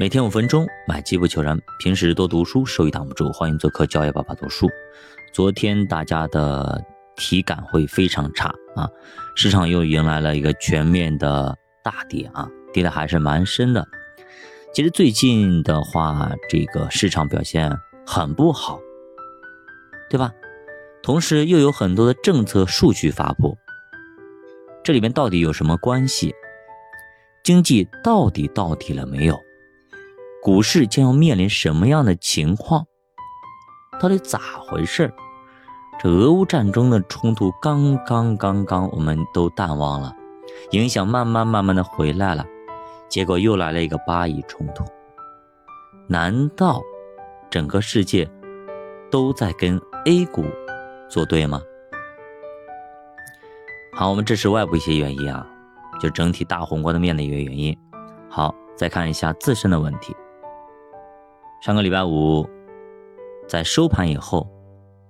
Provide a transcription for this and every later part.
每天五分钟，买机不求人。平时多读书，收益挡不住。欢迎做客教育爸爸读书。昨天大家的体感会非常差啊，市场又迎来了一个全面的大跌啊，跌的还是蛮深的。其实最近的话，这个市场表现很不好，对吧？同时又有很多的政策数据发布，这里面到底有什么关系？经济到底到底了没有？股市将要面临什么样的情况？到底咋回事？这俄乌战争的冲突刚刚刚刚，我们都淡忘了，影响慢慢慢慢的回来了，结果又来了一个巴以冲突。难道整个世界都在跟 A 股作对吗？好，我们这是外部一些原因啊，就整体大宏观的面的一个原因。好，再看一下自身的问题。上个礼拜五，在收盘以后，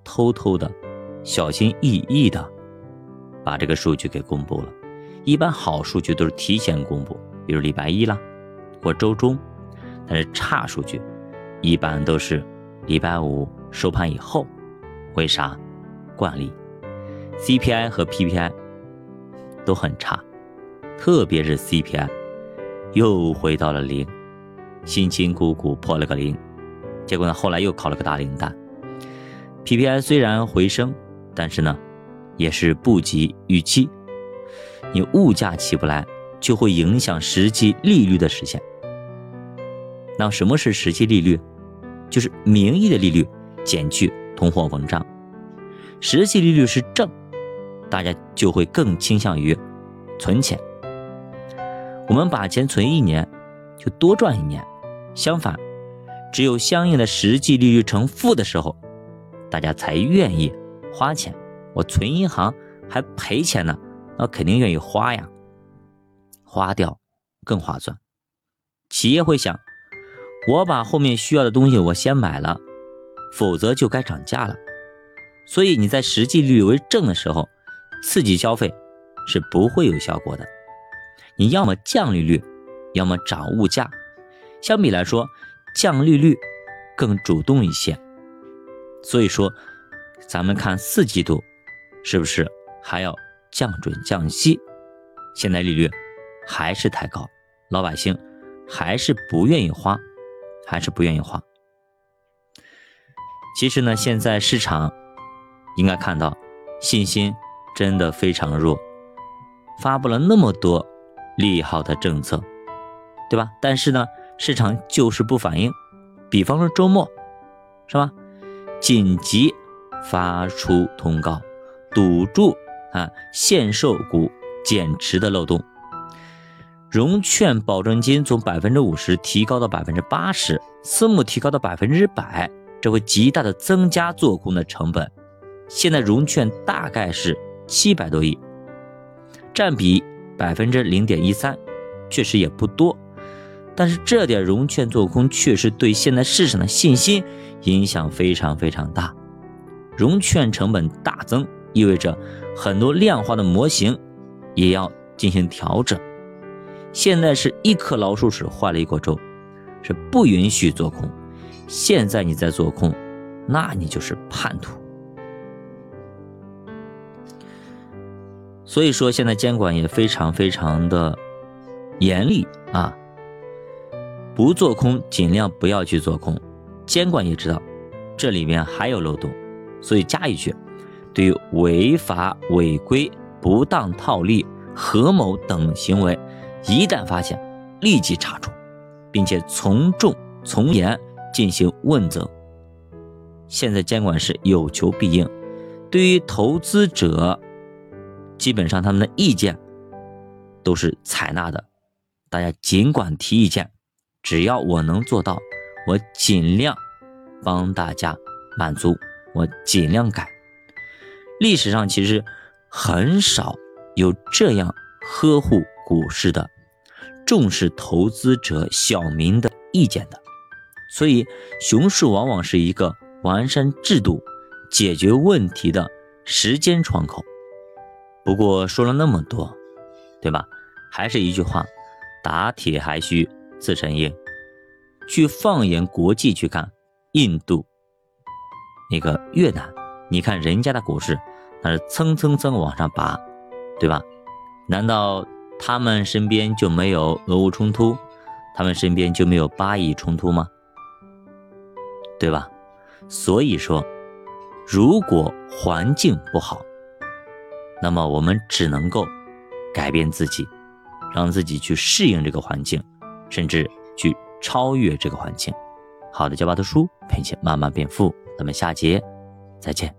偷偷的、小心翼翼的把这个数据给公布了。一般好数据都是提前公布，比如礼拜一啦，或周中。但是差数据一般都是礼拜五收盘以后。为啥？惯例，CPI 和 PPI 都很差，特别是 CPI 又回到了零。辛辛苦苦破了个零，结果呢，后来又考了个大零蛋。PPI 虽然回升，但是呢，也是不及预期。你物价起不来，就会影响实际利率的实现。那什么是实际利率？就是名义的利率减去通货膨胀。实际利率是正，大家就会更倾向于存钱。我们把钱存一年，就多赚一年。相反，只有相应的实际利率呈负的时候，大家才愿意花钱。我存银行还赔钱呢，那肯定愿意花呀，花掉更划算。企业会想，我把后面需要的东西我先买了，否则就该涨价了。所以你在实际利率为正的时候，刺激消费是不会有效果的。你要么降利率，要么涨物价。相比来说，降利率更主动一些。所以说，咱们看四季度是不是还要降准降息？现在利率还是太高，老百姓还是不愿意花，还是不愿意花。其实呢，现在市场应该看到信心真的非常弱，发布了那么多利好的政策，对吧？但是呢？市场就是不反应，比方说周末，是吧？紧急发出通告，堵住啊限售股减持的漏洞。融券保证金从百分之五十提高到百分之八十，私募提高到百分之百，这会极大的增加做空的成本。现在融券大概是七百多亿，占比百分之零点一三，确实也不多。但是这点融券做空确实对现在市场的信心影响非常非常大，融券成本大增，意味着很多量化的模型也要进行调整。现在是一颗老鼠屎坏了一锅粥，是不允许做空。现在你在做空，那你就是叛徒。所以说，现在监管也非常非常的严厉啊。不做空，尽量不要去做空。监管也知道这里面还有漏洞，所以加一句：对于违法违规、不当套利、合谋等行为，一旦发现，立即查处，并且从重从严进行问责。现在监管是有求必应，对于投资者，基本上他们的意见都是采纳的，大家尽管提意见。只要我能做到，我尽量帮大家满足，我尽量改。历史上其实很少有这样呵护股市的、重视投资者小民的意见的，所以熊市往往是一个完善制度、解决问题的时间窗口。不过说了那么多，对吧？还是一句话，打铁还需。自身硬，去放眼国际去看，印度、那个越南，你看人家的股市那是蹭蹭蹭往上拔，对吧？难道他们身边就没有俄乌冲突，他们身边就没有巴以冲突吗？对吧？所以说，如果环境不好，那么我们只能够改变自己，让自己去适应这个环境，甚至去超越这个环境。好的，教爸的书陪你慢慢变富，咱们下节再见。